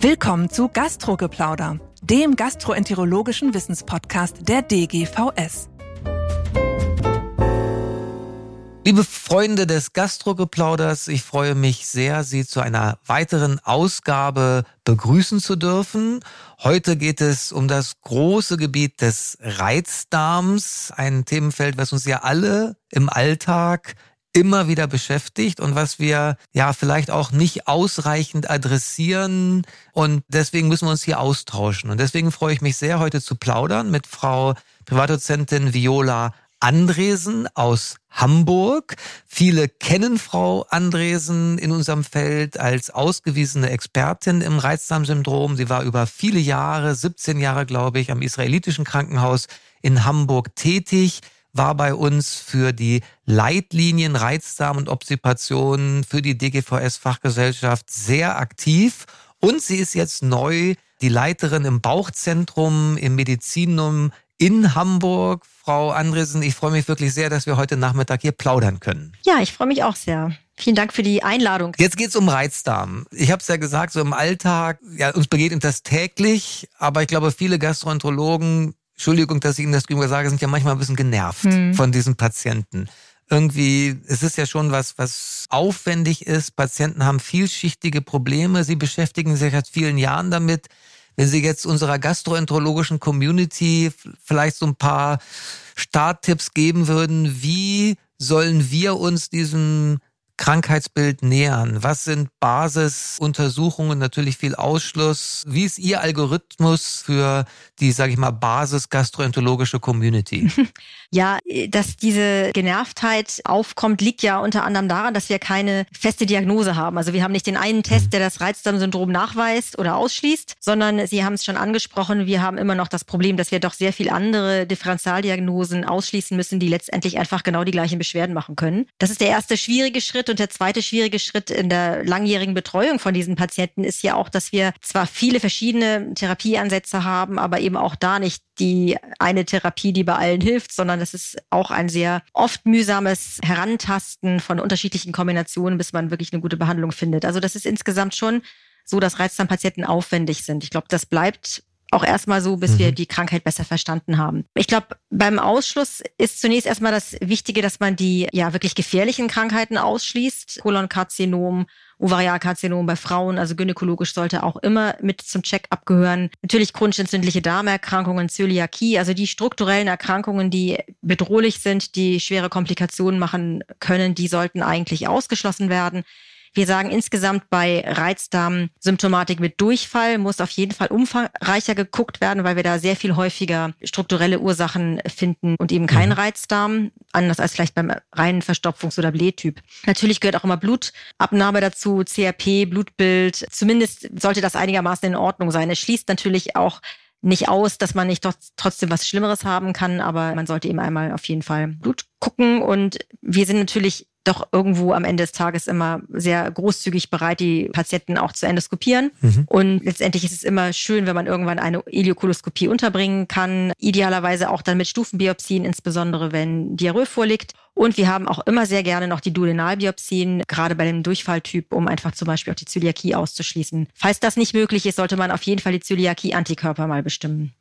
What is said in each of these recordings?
Willkommen zu Gastrogeplauder, dem gastroenterologischen Wissenspodcast der DGVS. Liebe Freunde des Gastrogeplauders, ich freue mich sehr, Sie zu einer weiteren Ausgabe begrüßen zu dürfen. Heute geht es um das große Gebiet des Reizdarms, ein Themenfeld, was uns ja alle im Alltag immer wieder beschäftigt und was wir ja vielleicht auch nicht ausreichend adressieren. Und deswegen müssen wir uns hier austauschen. Und deswegen freue ich mich sehr, heute zu plaudern mit Frau Privatdozentin Viola Andresen aus Hamburg. Viele kennen Frau Andresen in unserem Feld als ausgewiesene Expertin im Reizdarmsyndrom. Sie war über viele Jahre, 17 Jahre glaube ich, am israelitischen Krankenhaus in Hamburg tätig war bei uns für die Leitlinien Reizdarm und Obstipation für die DGVS-Fachgesellschaft sehr aktiv. Und sie ist jetzt neu die Leiterin im Bauchzentrum im Medizinum in Hamburg. Frau Andresen, ich freue mich wirklich sehr, dass wir heute Nachmittag hier plaudern können. Ja, ich freue mich auch sehr. Vielen Dank für die Einladung. Jetzt geht es um Reizdarm. Ich habe es ja gesagt, so im Alltag, ja, uns begegnet das täglich, aber ich glaube, viele Gastroenterologen Entschuldigung, dass ich Ihnen das gegenüber sage, sind ja manchmal ein bisschen genervt hm. von diesen Patienten. Irgendwie, es ist ja schon was, was aufwendig ist. Patienten haben vielschichtige Probleme. Sie beschäftigen sich seit vielen Jahren damit. Wenn Sie jetzt unserer gastroenterologischen Community vielleicht so ein paar Starttipps geben würden, wie sollen wir uns diesem Krankheitsbild nähern? Was sind Basisuntersuchungen? Natürlich viel Ausschluss. Wie ist Ihr Algorithmus für die, sage ich mal, Basis-gastroenterologische Community? Ja, dass diese Genervtheit aufkommt, liegt ja unter anderem daran, dass wir keine feste Diagnose haben. Also wir haben nicht den einen Test, mhm. der das Reizdarmsyndrom nachweist oder ausschließt, sondern Sie haben es schon angesprochen, wir haben immer noch das Problem, dass wir doch sehr viel andere Differentialdiagnosen ausschließen müssen, die letztendlich einfach genau die gleichen Beschwerden machen können. Das ist der erste schwierige Schritt und der zweite schwierige Schritt in der langjährigen Betreuung von diesen Patienten ist ja auch, dass wir zwar viele verschiedene Therapieansätze haben, aber eben auch da nicht die eine Therapie, die bei allen hilft, sondern es ist auch ein sehr oft mühsames Herantasten von unterschiedlichen Kombinationen, bis man wirklich eine gute Behandlung findet. Also das ist insgesamt schon so, dass Reizdarmpatienten aufwendig sind. Ich glaube, das bleibt auch erstmal so, bis mhm. wir die Krankheit besser verstanden haben. Ich glaube, beim Ausschluss ist zunächst erstmal das Wichtige, dass man die ja wirklich gefährlichen Krankheiten ausschließt. Kolonkarzinom, Ovarialkarzinom bei Frauen, also gynäkologisch sollte auch immer mit zum Check-up gehören. Natürlich chronisch entzündliche Darmerkrankungen, Zöliakie, also die strukturellen Erkrankungen, die bedrohlich sind, die schwere Komplikationen machen können, die sollten eigentlich ausgeschlossen werden. Wir sagen insgesamt bei Reizdarmsymptomatik mit Durchfall muss auf jeden Fall umfangreicher geguckt werden, weil wir da sehr viel häufiger strukturelle Ursachen finden und eben kein mhm. Reizdarm, anders als vielleicht beim reinen Verstopfungs- oder Blähtyp. Natürlich gehört auch immer Blutabnahme dazu, CRP, Blutbild. Zumindest sollte das einigermaßen in Ordnung sein. Es schließt natürlich auch nicht aus, dass man nicht trotzdem was Schlimmeres haben kann, aber man sollte eben einmal auf jeden Fall Blut gucken. Und wir sind natürlich doch irgendwo am Ende des Tages immer sehr großzügig bereit, die Patienten auch zu endoskopieren. Mhm. Und letztendlich ist es immer schön, wenn man irgendwann eine Iliokoloskopie unterbringen kann. Idealerweise auch dann mit Stufenbiopsien, insbesondere wenn Diarrhoe vorliegt. Und wir haben auch immer sehr gerne noch die Duodenalbiopsien, gerade bei dem Durchfalltyp, um einfach zum Beispiel auch die Zöliakie auszuschließen. Falls das nicht möglich ist, sollte man auf jeden Fall die Zöliakie-Antikörper mal bestimmen.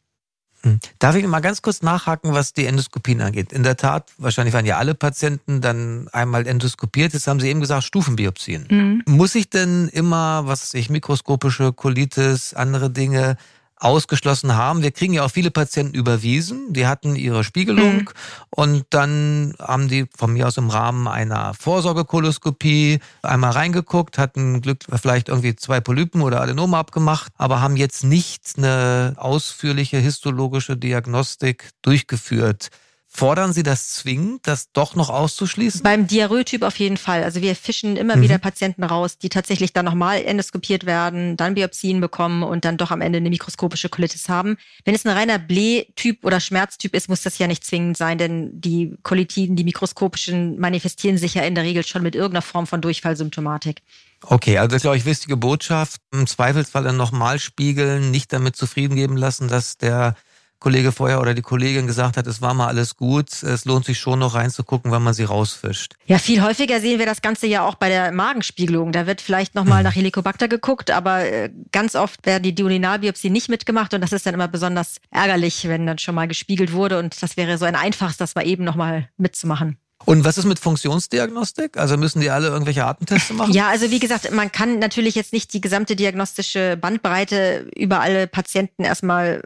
Hm. Darf ich mal ganz kurz nachhaken, was die Endoskopien angeht? In der Tat, wahrscheinlich waren ja alle Patienten dann einmal endoskopiert. Jetzt haben Sie eben gesagt, Stufenbiopsien. Mhm. Muss ich denn immer, was ich, mikroskopische Colitis, andere Dinge, ausgeschlossen haben. Wir kriegen ja auch viele Patienten überwiesen, die hatten ihre Spiegelung mhm. und dann haben die von mir aus im Rahmen einer Vorsorgekoloskopie einmal reingeguckt, hatten Glück vielleicht irgendwie zwei Polypen oder Adenome abgemacht, aber haben jetzt nicht eine ausführliche histologische Diagnostik durchgeführt. Fordern Sie das zwingend, das doch noch auszuschließen? Beim Diarrhoetyp auf jeden Fall. Also wir fischen immer mhm. wieder Patienten raus, die tatsächlich dann nochmal endoskopiert werden, dann Biopsien bekommen und dann doch am Ende eine mikroskopische Colitis haben. Wenn es ein reiner Blähtyp oder Schmerztyp ist, muss das ja nicht zwingend sein, denn die Kolitiden, die mikroskopischen, manifestieren sich ja in der Regel schon mit irgendeiner Form von Durchfallsymptomatik. Okay, also das ist, glaube ich, wichtige Botschaft. Im Zweifelsfall dann nochmal spiegeln, nicht damit zufrieden geben lassen, dass der Kollege vorher oder die Kollegin gesagt hat, es war mal alles gut, es lohnt sich schon noch reinzugucken, wenn man sie rausfischt. Ja, viel häufiger sehen wir das Ganze ja auch bei der Magenspiegelung. Da wird vielleicht nochmal nach Helicobacter geguckt, aber äh, ganz oft werden die Duodenalbiopsie nicht mitgemacht und das ist dann immer besonders ärgerlich, wenn dann schon mal gespiegelt wurde und das wäre so ein einfaches, das mal eben nochmal mitzumachen. Und was ist mit Funktionsdiagnostik? Also müssen die alle irgendwelche Atemtests machen? Ja, also wie gesagt, man kann natürlich jetzt nicht die gesamte diagnostische Bandbreite über alle Patienten erstmal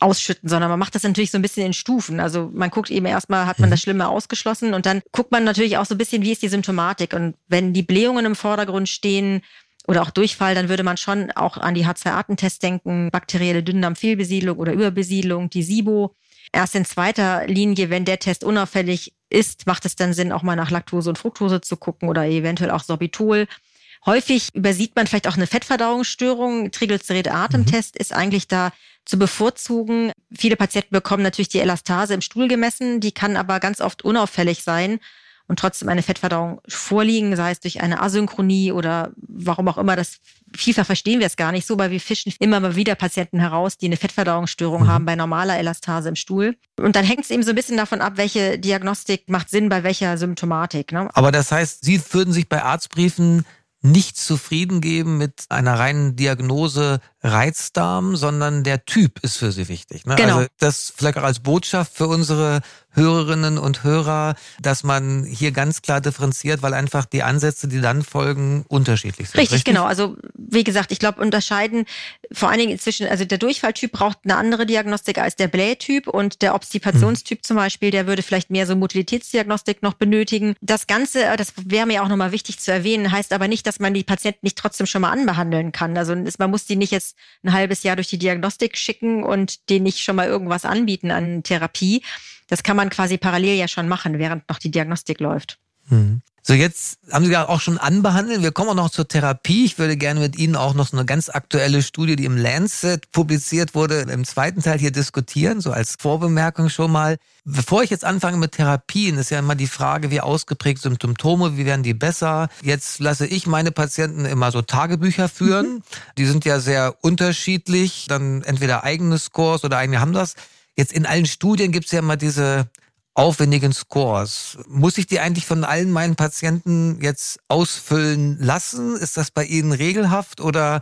ausschütten, sondern man macht das natürlich so ein bisschen in Stufen. Also man guckt eben erstmal, hat man mhm. das Schlimme ausgeschlossen und dann guckt man natürlich auch so ein bisschen, wie ist die Symptomatik. Und wenn die Blähungen im Vordergrund stehen, oder auch Durchfall, dann würde man schon auch an die H2-Artentest denken, bakterielle Dünndarmfehlbesiedlung oder Überbesiedlung, die SIBO. Erst in zweiter Linie, wenn der Test unauffällig ist, macht es dann Sinn, auch mal nach Laktose und Fructose zu gucken oder eventuell auch Sorbitol. Häufig übersieht man vielleicht auch eine Fettverdauungsstörung. Triglycerid-Atemtest mhm. ist eigentlich da zu bevorzugen. Viele Patienten bekommen natürlich die Elastase im Stuhl gemessen, die kann aber ganz oft unauffällig sein und trotzdem eine Fettverdauung vorliegen, sei es durch eine Asynchronie oder warum auch immer. Das vielfach verstehen wir es gar nicht so, weil wir fischen immer mal wieder Patienten heraus, die eine Fettverdauungsstörung mhm. haben bei normaler Elastase im Stuhl. Und dann hängt es eben so ein bisschen davon ab, welche Diagnostik macht Sinn bei welcher Symptomatik. Ne? Aber das heißt, Sie würden sich bei Arztbriefen nicht zufrieden geben mit einer reinen Diagnose Reizdarm, sondern der Typ ist für Sie wichtig. Ne? Genau. Also das vielleicht auch als Botschaft für unsere Hörerinnen und Hörer, dass man hier ganz klar differenziert, weil einfach die Ansätze, die dann folgen, unterschiedlich sind. Richtig, richtig? genau. Also wie gesagt, ich glaube, unterscheiden vor allen Dingen zwischen, also der Durchfalltyp braucht eine andere Diagnostik als der Blähtyp und der Obstipationstyp hm. zum Beispiel, der würde vielleicht mehr so Motilitätsdiagnostik noch benötigen. Das Ganze, äh, das wäre mir auch nochmal wichtig zu erwähnen, heißt aber nicht, dass man die Patienten nicht trotzdem schon mal anbehandeln kann. Also man muss die nicht jetzt ein halbes Jahr durch die Diagnostik schicken und denen nicht schon mal irgendwas anbieten an Therapie. Das kann man quasi parallel ja schon machen, während noch die Diagnostik läuft. Mhm. So, jetzt haben Sie ja auch schon anbehandelt. Wir kommen auch noch zur Therapie. Ich würde gerne mit Ihnen auch noch so eine ganz aktuelle Studie, die im Lancet publiziert wurde, im zweiten Teil hier diskutieren, so als Vorbemerkung schon mal. Bevor ich jetzt anfange mit Therapien, ist ja immer die Frage, wie ausgeprägt sind Symptome, wie werden die besser? Jetzt lasse ich meine Patienten immer so Tagebücher führen. Mhm. Die sind ja sehr unterschiedlich, dann entweder eigene Scores oder eigene haben das. Jetzt in allen Studien gibt es ja immer diese aufwendigen Scores. Muss ich die eigentlich von allen meinen Patienten jetzt ausfüllen lassen? Ist das bei Ihnen regelhaft oder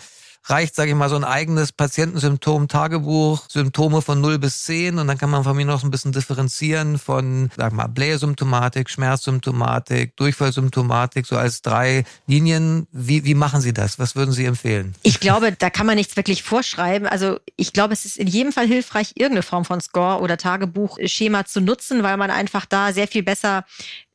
reicht, sage ich mal, so ein eigenes Patientensymptom-Tagebuch, Symptome von 0 bis 10 und dann kann man von mir noch ein bisschen differenzieren von, sag mal, Blähsymptomatik, Schmerzsymptomatik, Durchfallsymptomatik, so als drei Linien. Wie, wie machen Sie das? Was würden Sie empfehlen? Ich glaube, da kann man nichts wirklich vorschreiben. Also ich glaube, es ist in jedem Fall hilfreich, irgendeine Form von Score oder Tagebuchschema zu nutzen, weil man einfach da sehr viel besser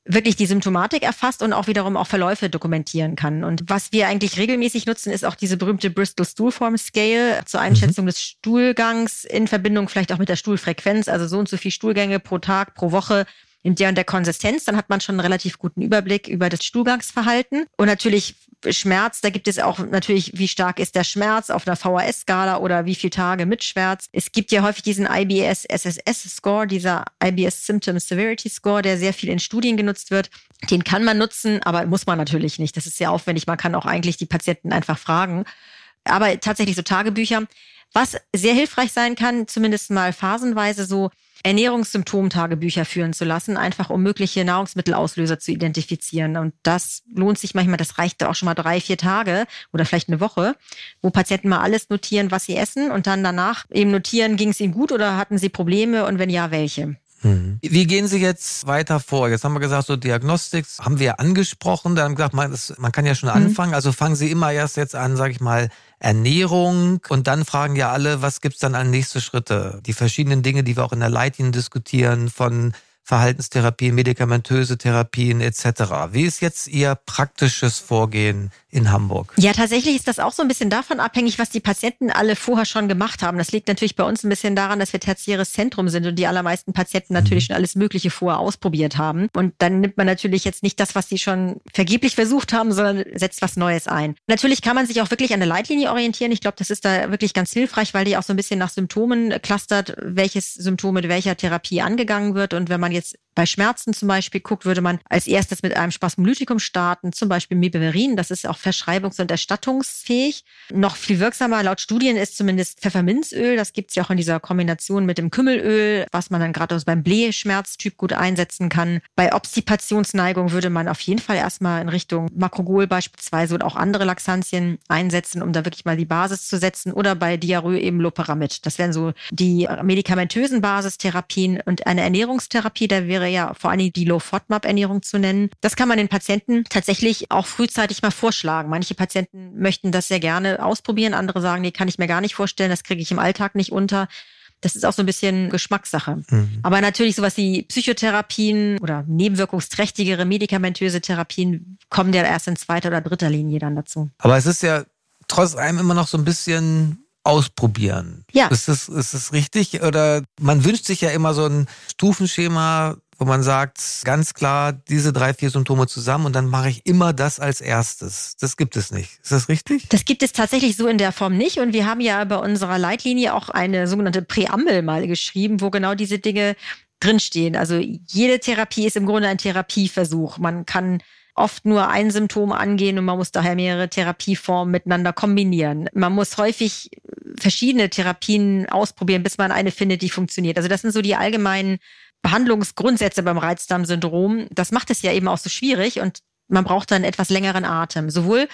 wirklich die Symptomatik erfasst und auch wiederum auch Verläufe dokumentieren kann. Und was wir eigentlich regelmäßig nutzen, ist auch diese berühmte Bristol Stoolform Scale zur Einschätzung mhm. des Stuhlgangs in Verbindung vielleicht auch mit der Stuhlfrequenz, also so und so viel Stuhlgänge pro Tag, pro Woche in der und der Konsistenz, dann hat man schon einen relativ guten Überblick über das Stuhlgangsverhalten. Und natürlich Schmerz, da gibt es auch natürlich, wie stark ist der Schmerz auf einer VHS-Skala oder wie viele Tage mit Schmerz. Es gibt ja häufig diesen IBS SSS Score, dieser IBS Symptom Severity Score, der sehr viel in Studien genutzt wird. Den kann man nutzen, aber muss man natürlich nicht. Das ist sehr aufwendig. Man kann auch eigentlich die Patienten einfach fragen. Aber tatsächlich so Tagebücher. Was sehr hilfreich sein kann, zumindest mal phasenweise so Ernährungssymptomtagebücher führen zu lassen, einfach um mögliche Nahrungsmittelauslöser zu identifizieren. Und das lohnt sich manchmal, das reicht auch schon mal drei, vier Tage oder vielleicht eine Woche, wo Patienten mal alles notieren, was sie essen und dann danach eben notieren, ging es ihnen gut oder hatten sie Probleme und wenn ja, welche. Mhm. Wie gehen Sie jetzt weiter vor? Jetzt haben wir gesagt, so Diagnostik haben wir angesprochen. Dann haben wir gesagt, man, das, man kann ja schon mhm. anfangen. Also fangen Sie immer erst jetzt an, sage ich mal, Ernährung und dann fragen ja alle, was gibt's dann an nächste Schritte? Die verschiedenen Dinge, die wir auch in der Leitlinie diskutieren, von Verhaltenstherapien, medikamentöse Therapien etc. Wie ist jetzt Ihr praktisches Vorgehen in Hamburg? Ja, tatsächlich ist das auch so ein bisschen davon abhängig, was die Patienten alle vorher schon gemacht haben. Das liegt natürlich bei uns ein bisschen daran, dass wir tertiäres Zentrum sind und die allermeisten Patienten natürlich mhm. schon alles Mögliche vorher ausprobiert haben. Und dann nimmt man natürlich jetzt nicht das, was sie schon vergeblich versucht haben, sondern setzt was Neues ein. Natürlich kann man sich auch wirklich an der Leitlinie orientieren. Ich glaube, das ist da wirklich ganz hilfreich, weil die auch so ein bisschen nach Symptomen clustert, welches Symptom mit welcher Therapie angegangen wird. Und wenn man jetzt bei Schmerzen zum Beispiel guckt, würde man als erstes mit einem Spasmolytikum starten, zum Beispiel Mibeverin. Das ist auch verschreibungs- und erstattungsfähig. Noch viel wirksamer laut Studien ist zumindest Pfefferminzöl. Das gibt es ja auch in dieser Kombination mit dem Kümmelöl, was man dann gerade beim Blähschmerztyp gut einsetzen kann. Bei Obstipationsneigung würde man auf jeden Fall erstmal in Richtung Makrogol beispielsweise und auch andere Laxantien einsetzen, um da wirklich mal die Basis zu setzen. Oder bei Diarrhoe eben Loperamid. Das wären so die medikamentösen Basistherapien und eine Ernährungstherapie, da wäre ja vor allem die Low-FODMAP-Ernährung zu nennen. Das kann man den Patienten tatsächlich auch frühzeitig mal vorschlagen. Manche Patienten möchten das sehr gerne ausprobieren, andere sagen, nee, kann ich mir gar nicht vorstellen, das kriege ich im Alltag nicht unter. Das ist auch so ein bisschen Geschmackssache. Mhm. Aber natürlich sowas wie Psychotherapien oder nebenwirkungsträchtigere medikamentöse Therapien kommen ja erst in zweiter oder dritter Linie dann dazu. Aber es ist ja trotz allem immer noch so ein bisschen ausprobieren. Ja. Ist das, ist das richtig? Oder man wünscht sich ja immer so ein Stufenschema, wo man sagt, ganz klar, diese drei, vier Symptome zusammen und dann mache ich immer das als erstes. Das gibt es nicht. Ist das richtig? Das gibt es tatsächlich so in der Form nicht. Und wir haben ja bei unserer Leitlinie auch eine sogenannte Präambel mal geschrieben, wo genau diese Dinge drinstehen. Also jede Therapie ist im Grunde ein Therapieversuch. Man kann oft nur ein Symptom angehen und man muss daher mehrere Therapieformen miteinander kombinieren. Man muss häufig verschiedene Therapien ausprobieren, bis man eine findet, die funktioniert. Also das sind so die allgemeinen Behandlungsgrundsätze beim Reizdarmsyndrom. Das macht es ja eben auch so schwierig und man braucht dann etwas längeren Atem. Sowohl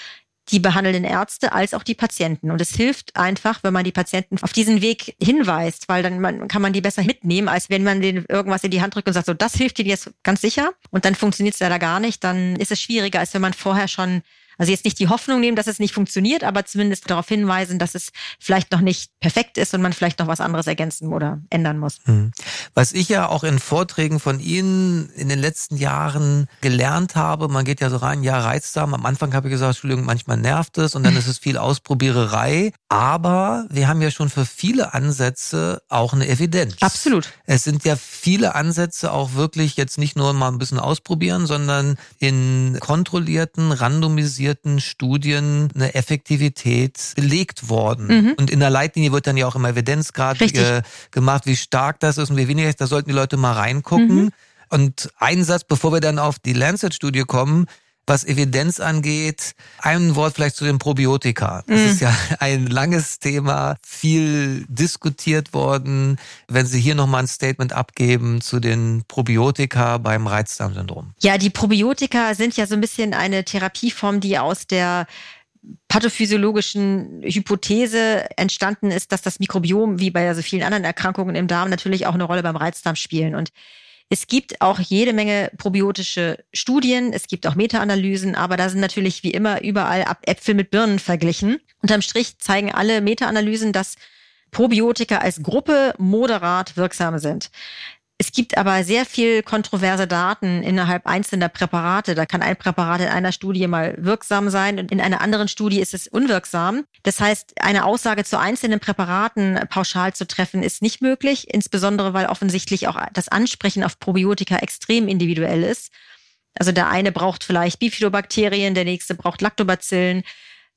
die behandelnden Ärzte als auch die Patienten. Und es hilft einfach, wenn man die Patienten auf diesen Weg hinweist, weil dann man, kann man die besser mitnehmen, als wenn man denen irgendwas in die Hand drückt und sagt, so, das hilft dir jetzt ganz sicher. Und dann funktioniert es leider gar nicht. Dann ist es schwieriger, als wenn man vorher schon also jetzt nicht die Hoffnung nehmen, dass es nicht funktioniert, aber zumindest darauf hinweisen, dass es vielleicht noch nicht perfekt ist und man vielleicht noch was anderes ergänzen oder ändern muss. Hm. Was ich ja auch in Vorträgen von Ihnen in den letzten Jahren gelernt habe, man geht ja so rein, ja, Reizdarm. Am Anfang habe ich gesagt, Entschuldigung, manchmal nervt es und dann ist es viel Ausprobiererei. Aber wir haben ja schon für viele Ansätze auch eine Evidenz. Absolut. Es sind ja viele Ansätze auch wirklich jetzt nicht nur mal ein bisschen ausprobieren, sondern in kontrollierten, randomisierten randomisierten Studien eine Effektivität belegt worden. Mhm. Und in der Leitlinie wird dann ja auch immer Evidenzgrad ge gemacht, wie stark das ist und wie wenig ist. Da sollten die Leute mal reingucken. Mhm. Und ein Satz, bevor wir dann auf die Lancet-Studie kommen, was Evidenz angeht, ein Wort vielleicht zu den Probiotika. Das mhm. ist ja ein langes Thema, viel diskutiert worden. Wenn Sie hier nochmal ein Statement abgeben zu den Probiotika beim Reizdarmsyndrom. Ja, die Probiotika sind ja so ein bisschen eine Therapieform, die aus der pathophysiologischen Hypothese entstanden ist, dass das Mikrobiom, wie bei so vielen anderen Erkrankungen im Darm, natürlich auch eine Rolle beim Reizdarm spielen. Und es gibt auch jede Menge probiotische Studien, es gibt auch Meta-Analysen, aber da sind natürlich wie immer überall Äpfel mit Birnen verglichen. Unterm Strich zeigen alle Meta-Analysen, dass Probiotika als Gruppe moderat wirksam sind. Es gibt aber sehr viel kontroverse Daten innerhalb einzelner Präparate. Da kann ein Präparat in einer Studie mal wirksam sein und in einer anderen Studie ist es unwirksam. Das heißt, eine Aussage zu einzelnen Präparaten pauschal zu treffen, ist nicht möglich, insbesondere weil offensichtlich auch das Ansprechen auf Probiotika extrem individuell ist. Also der eine braucht vielleicht Bifidobakterien, der nächste braucht Lactobacillen.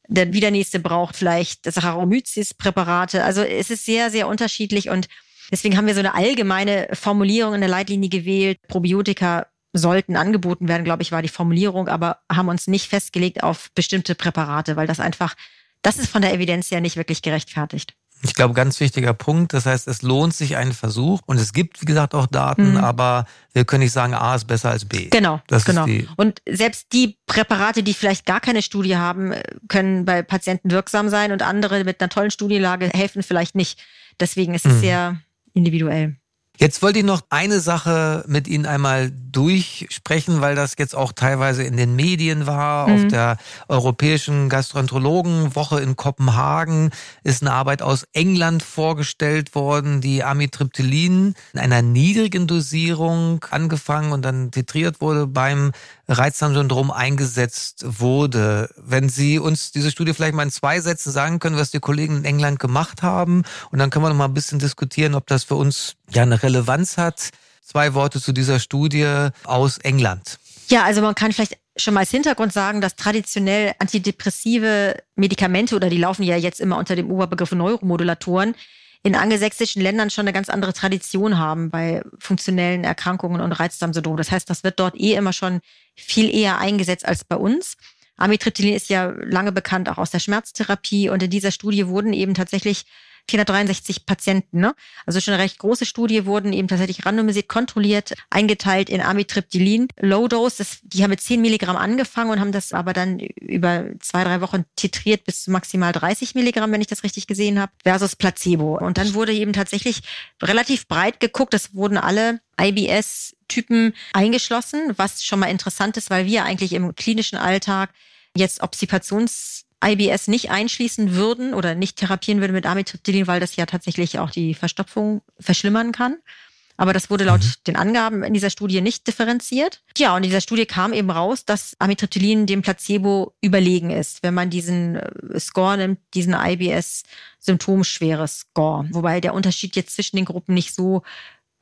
Der wieder nächste braucht vielleicht Saccharomyces-Präparate. Also es ist sehr, sehr unterschiedlich und Deswegen haben wir so eine allgemeine Formulierung in der Leitlinie gewählt. Probiotika sollten angeboten werden, glaube ich, war die Formulierung, aber haben uns nicht festgelegt auf bestimmte Präparate, weil das einfach, das ist von der Evidenz ja nicht wirklich gerechtfertigt. Ich glaube, ganz wichtiger Punkt. Das heißt, es lohnt sich ein Versuch und es gibt, wie gesagt, auch Daten, mhm. aber wir können nicht sagen, A ist besser als B. Genau, das genau. und selbst die Präparate, die vielleicht gar keine Studie haben, können bei Patienten wirksam sein und andere mit einer tollen Studienlage helfen vielleicht nicht. Deswegen ist es mhm. sehr individuell. Jetzt wollte ich noch eine Sache mit Ihnen einmal durchsprechen, weil das jetzt auch teilweise in den Medien war. Mhm. Auf der Europäischen Gastroenterologenwoche in Kopenhagen ist eine Arbeit aus England vorgestellt worden, die Amitriptylin in einer niedrigen Dosierung angefangen und dann titriert wurde beim Reizdarmsyndrom eingesetzt wurde. Wenn Sie uns diese Studie vielleicht mal in zwei Sätzen sagen können, was die Kollegen in England gemacht haben, und dann können wir noch mal ein bisschen diskutieren, ob das für uns ja eine Relevanz hat. Zwei Worte zu dieser Studie aus England. Ja, also man kann vielleicht schon mal als Hintergrund sagen, dass traditionell antidepressive Medikamente oder die laufen ja jetzt immer unter dem Oberbegriff Neuromodulatoren in angelsächsischen Ländern schon eine ganz andere Tradition haben bei funktionellen Erkrankungen und Reizdarmsyndrom. Das heißt, das wird dort eh immer schon viel eher eingesetzt als bei uns. Amitriptylin ist ja lange bekannt auch aus der Schmerztherapie und in dieser Studie wurden eben tatsächlich 463 Patienten, ne? also schon eine recht große Studie, wurden eben tatsächlich randomisiert, kontrolliert, eingeteilt in Amitriptylin. Low Dose, das, die haben mit 10 Milligramm angefangen und haben das aber dann über zwei, drei Wochen titriert bis zu maximal 30 Milligramm, wenn ich das richtig gesehen habe, versus Placebo. Und dann wurde eben tatsächlich relativ breit geguckt, es wurden alle IBS-Typen eingeschlossen, was schon mal interessant ist, weil wir eigentlich im klinischen Alltag jetzt Obstipations IBS nicht einschließen würden oder nicht therapieren würden mit Amitriptylin, weil das ja tatsächlich auch die Verstopfung verschlimmern kann. Aber das wurde laut mhm. den Angaben in dieser Studie nicht differenziert. Ja, und in dieser Studie kam eben raus, dass Amitriptylin dem Placebo überlegen ist, wenn man diesen äh, Score nimmt, diesen IBS Symptomschwere Score. Wobei der Unterschied jetzt zwischen den Gruppen nicht so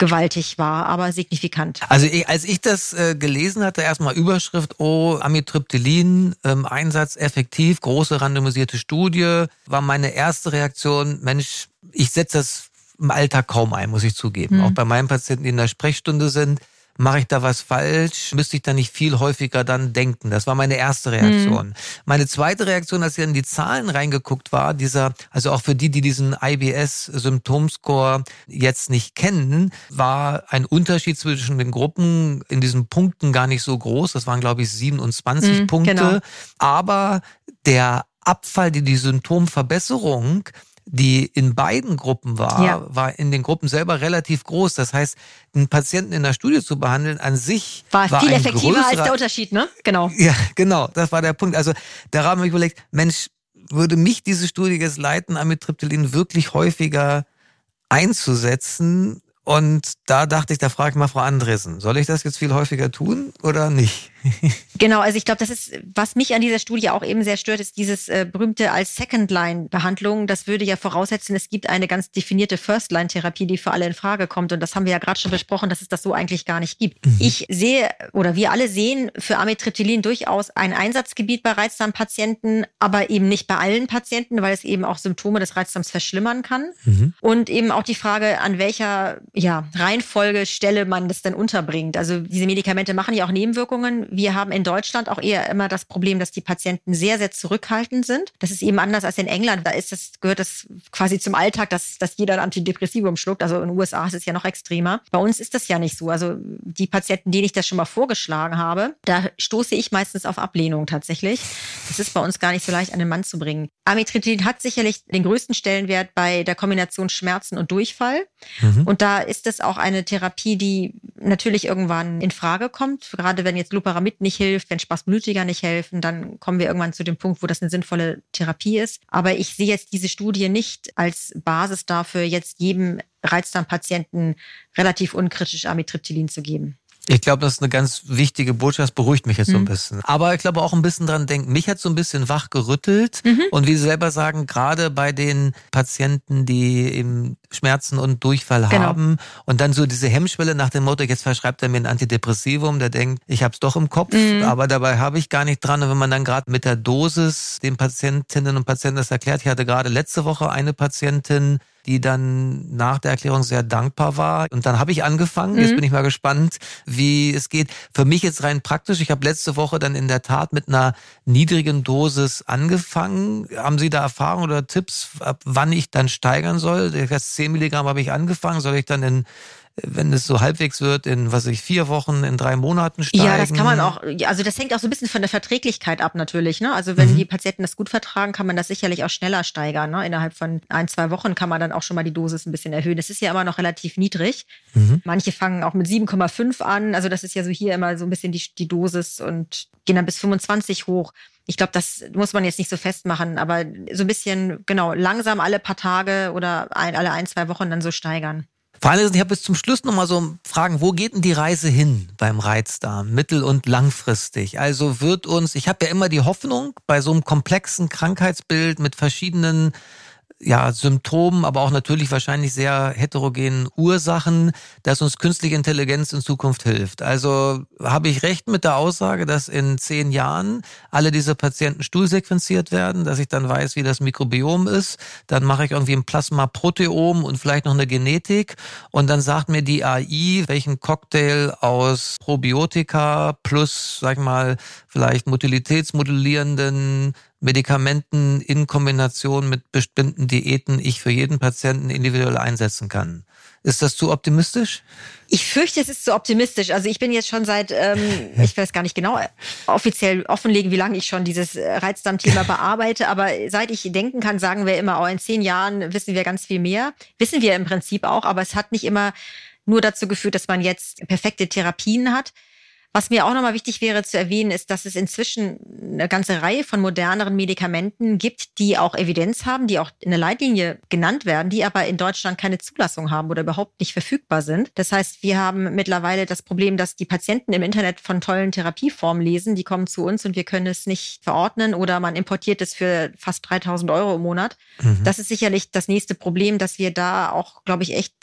gewaltig war, aber signifikant. Also als ich das äh, gelesen hatte, erstmal Überschrift, oh, Amitriptylin, ähm, Einsatz effektiv, große randomisierte Studie, war meine erste Reaktion, Mensch, ich setze das im Alltag kaum ein, muss ich zugeben. Hm. Auch bei meinen Patienten, die in der Sprechstunde sind, mache ich da was falsch? Müsste ich da nicht viel häufiger dann denken? Das war meine erste Reaktion. Mhm. Meine zweite Reaktion, als ich in die Zahlen reingeguckt war, dieser, also auch für die, die diesen IBS-Symptomscore jetzt nicht kennen, war ein Unterschied zwischen den Gruppen in diesen Punkten gar nicht so groß. Das waren, glaube ich, 27 mhm, Punkte. Genau. Aber der Abfall, die die Symptomverbesserung die in beiden Gruppen war, ja. war in den Gruppen selber relativ groß. Das heißt, einen Patienten in der Studie zu behandeln an sich war, war viel effektiver als der Unterschied, ne? Genau. Ja, genau. Das war der Punkt. Also da haben wir überlegt, Mensch, würde mich diese Studie jetzt leiten, Amitriptylin wirklich häufiger einzusetzen? Und da dachte ich, da frage ich mal Frau Andresen, soll ich das jetzt viel häufiger tun oder nicht? Genau, also ich glaube, das ist, was mich an dieser Studie auch eben sehr stört, ist dieses äh, berühmte als Second-Line-Behandlung. Das würde ja voraussetzen, es gibt eine ganz definierte First-Line-Therapie, die für alle in Frage kommt. Und das haben wir ja gerade schon besprochen, dass es das so eigentlich gar nicht gibt. Mhm. Ich sehe, oder wir alle sehen für Amitriptylin durchaus ein Einsatzgebiet bei Reizdarmpatienten, aber eben nicht bei allen Patienten, weil es eben auch Symptome des Reizdarms verschlimmern kann. Mhm. Und eben auch die Frage, an welcher ja, Reihenfolge Stelle man das denn unterbringt. Also diese Medikamente machen ja auch Nebenwirkungen. Wir haben in Deutschland auch eher immer das Problem, dass die Patienten sehr, sehr zurückhaltend sind. Das ist eben anders als in England. Da ist das, gehört das quasi zum Alltag, dass, dass jeder ein Antidepressivum schluckt. Also in den USA ist es ja noch extremer. Bei uns ist das ja nicht so. Also die Patienten, denen ich das schon mal vorgeschlagen habe, da stoße ich meistens auf Ablehnung tatsächlich. Das ist bei uns gar nicht so leicht an den Mann zu bringen. Amitriptylin hat sicherlich den größten Stellenwert bei der Kombination Schmerzen und Durchfall. Mhm. Und da ist es auch eine Therapie, die natürlich irgendwann in Frage kommt. Gerade wenn jetzt Loperamid nicht hilft, wenn Spasmolitiker nicht helfen, dann kommen wir irgendwann zu dem Punkt, wo das eine sinnvolle Therapie ist. Aber ich sehe jetzt diese Studie nicht als Basis dafür, jetzt jedem Reizdarmpatienten relativ unkritisch Amitriptylin zu geben. Ich glaube, das ist eine ganz wichtige Botschaft, beruhigt mich jetzt mhm. so ein mhm. bisschen. Aber ich glaube auch ein bisschen dran denken. Mich hat so ein bisschen wach gerüttelt. Mhm. Und wie Sie selber sagen, gerade bei den Patienten, die eben Schmerzen und Durchfall genau. haben und dann so diese Hemmschwelle nach dem Motto, jetzt verschreibt er mir ein Antidepressivum, der denkt, ich habe es doch im Kopf, mhm. aber dabei habe ich gar nicht dran. Und wenn man dann gerade mit der Dosis den Patientinnen und Patienten das erklärt, ich hatte gerade letzte Woche eine Patientin, die dann nach der Erklärung sehr dankbar war. Und dann habe ich angefangen. Mhm. Jetzt bin ich mal gespannt, wie es geht. Für mich jetzt rein praktisch. Ich habe letzte Woche dann in der Tat mit einer niedrigen Dosis angefangen. Haben Sie da Erfahrungen oder Tipps, ab wann ich dann steigern soll? Das 10 Milligramm habe ich angefangen. Soll ich dann in wenn es so halbwegs wird, in was ich vier Wochen, in drei Monaten steigen. Ja, das kann man auch. Also das hängt auch so ein bisschen von der Verträglichkeit ab natürlich. Ne? Also wenn mhm. die Patienten das gut vertragen, kann man das sicherlich auch schneller steigern. Ne? Innerhalb von ein, zwei Wochen kann man dann auch schon mal die Dosis ein bisschen erhöhen. Das ist ja immer noch relativ niedrig. Mhm. Manche fangen auch mit 7,5 an. Also das ist ja so hier immer so ein bisschen die, die Dosis und gehen dann bis 25 hoch. Ich glaube, das muss man jetzt nicht so festmachen, aber so ein bisschen, genau, langsam alle paar Tage oder ein, alle ein, zwei Wochen dann so steigern. Vor allem, ich habe bis zum Schluss nochmal so Fragen, wo geht denn die Reise hin beim Reizdarm, mittel- und langfristig? Also wird uns, ich habe ja immer die Hoffnung, bei so einem komplexen Krankheitsbild mit verschiedenen ja, Symptomen, aber auch natürlich wahrscheinlich sehr heterogenen Ursachen, dass uns künstliche Intelligenz in Zukunft hilft. Also habe ich recht mit der Aussage, dass in zehn Jahren alle diese Patienten stuhlsequenziert werden, dass ich dann weiß, wie das Mikrobiom ist. Dann mache ich irgendwie ein Plasmaproteom und vielleicht noch eine Genetik. Und dann sagt mir die AI, welchen Cocktail aus Probiotika plus, sag ich mal, vielleicht motilitätsmodellierenden Medikamenten in Kombination mit bestimmten Diäten ich für jeden Patienten individuell einsetzen kann. Ist das zu optimistisch? Ich fürchte, es ist zu optimistisch. Also ich bin jetzt schon seit, ähm, ich weiß gar nicht genau, offiziell offenlegen, wie lange ich schon dieses Reizdarmthema bearbeite. Aber seit ich denken kann, sagen wir immer, oh, in zehn Jahren wissen wir ganz viel mehr. Wissen wir im Prinzip auch, aber es hat nicht immer nur dazu geführt, dass man jetzt perfekte Therapien hat. Was mir auch nochmal wichtig wäre zu erwähnen, ist, dass es inzwischen eine ganze Reihe von moderneren Medikamenten gibt, die auch Evidenz haben, die auch in der Leitlinie genannt werden, die aber in Deutschland keine Zulassung haben oder überhaupt nicht verfügbar sind. Das heißt, wir haben mittlerweile das Problem, dass die Patienten im Internet von tollen Therapieformen lesen, die kommen zu uns und wir können es nicht verordnen oder man importiert es für fast 3000 Euro im Monat. Mhm. Das ist sicherlich das nächste Problem, dass wir da auch, glaube ich, echt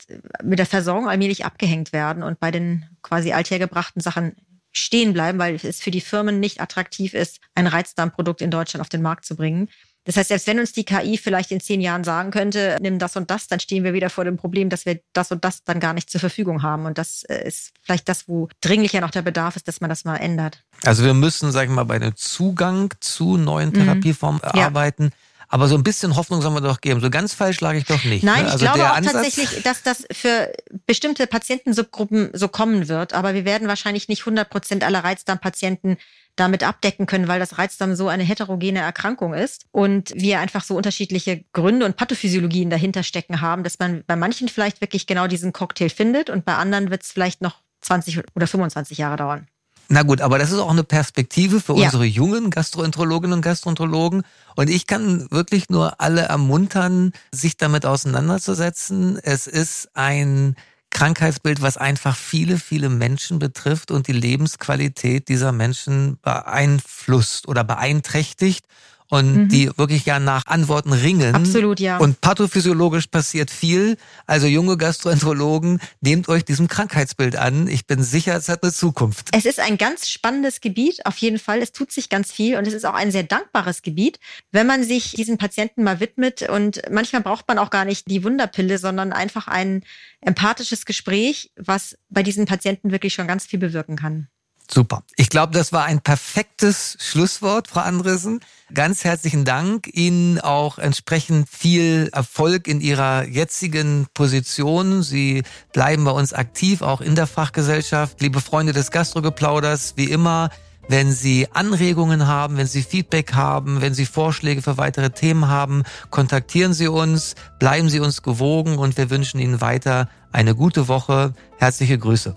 mit der Versorgung allmählich abgehängt werden und bei den quasi althergebrachten Sachen stehen bleiben, weil es für die Firmen nicht attraktiv ist, ein Reizdarmprodukt in Deutschland auf den Markt zu bringen. Das heißt, selbst wenn uns die KI vielleicht in zehn Jahren sagen könnte, nimm das und das, dann stehen wir wieder vor dem Problem, dass wir das und das dann gar nicht zur Verfügung haben. Und das äh, ist vielleicht das, wo dringlicher noch der Bedarf ist, dass man das mal ändert. Also wir müssen, sag ich mal, bei dem Zugang zu neuen mhm. Therapieformen mhm. arbeiten. Aber so ein bisschen Hoffnung soll man doch geben. So ganz falsch lag ich doch nicht. Nein, ne? also ich glaube auch Ansatz tatsächlich, dass das für bestimmte Patientensubgruppen so kommen wird. Aber wir werden wahrscheinlich nicht 100 Prozent aller Reizdarmpatienten damit abdecken können, weil das Reizdarm so eine heterogene Erkrankung ist und wir einfach so unterschiedliche Gründe und Pathophysiologien dahinter stecken haben, dass man bei manchen vielleicht wirklich genau diesen Cocktail findet und bei anderen wird es vielleicht noch 20 oder 25 Jahre dauern. Na gut, aber das ist auch eine Perspektive für ja. unsere jungen Gastroenterologinnen und Gastroenterologen. Und ich kann wirklich nur alle ermuntern, sich damit auseinanderzusetzen. Es ist ein Krankheitsbild, was einfach viele, viele Menschen betrifft und die Lebensqualität dieser Menschen beeinflusst oder beeinträchtigt und mhm. die wirklich ja nach Antworten ringen. Absolut, ja. Und pathophysiologisch passiert viel. Also junge Gastroenterologen, nehmt euch diesem Krankheitsbild an. Ich bin sicher, es hat eine Zukunft. Es ist ein ganz spannendes Gebiet, auf jeden Fall. Es tut sich ganz viel und es ist auch ein sehr dankbares Gebiet, wenn man sich diesen Patienten mal widmet. Und manchmal braucht man auch gar nicht die Wunderpille, sondern einfach ein empathisches Gespräch, was bei diesen Patienten wirklich schon ganz viel bewirken kann. Super. Ich glaube, das war ein perfektes Schlusswort, Frau Andresen. Ganz herzlichen Dank. Ihnen auch entsprechend viel Erfolg in Ihrer jetzigen Position. Sie bleiben bei uns aktiv, auch in der Fachgesellschaft. Liebe Freunde des Gastrogeplauders, wie immer, wenn Sie Anregungen haben, wenn Sie Feedback haben, wenn Sie Vorschläge für weitere Themen haben, kontaktieren Sie uns, bleiben Sie uns gewogen und wir wünschen Ihnen weiter eine gute Woche. Herzliche Grüße.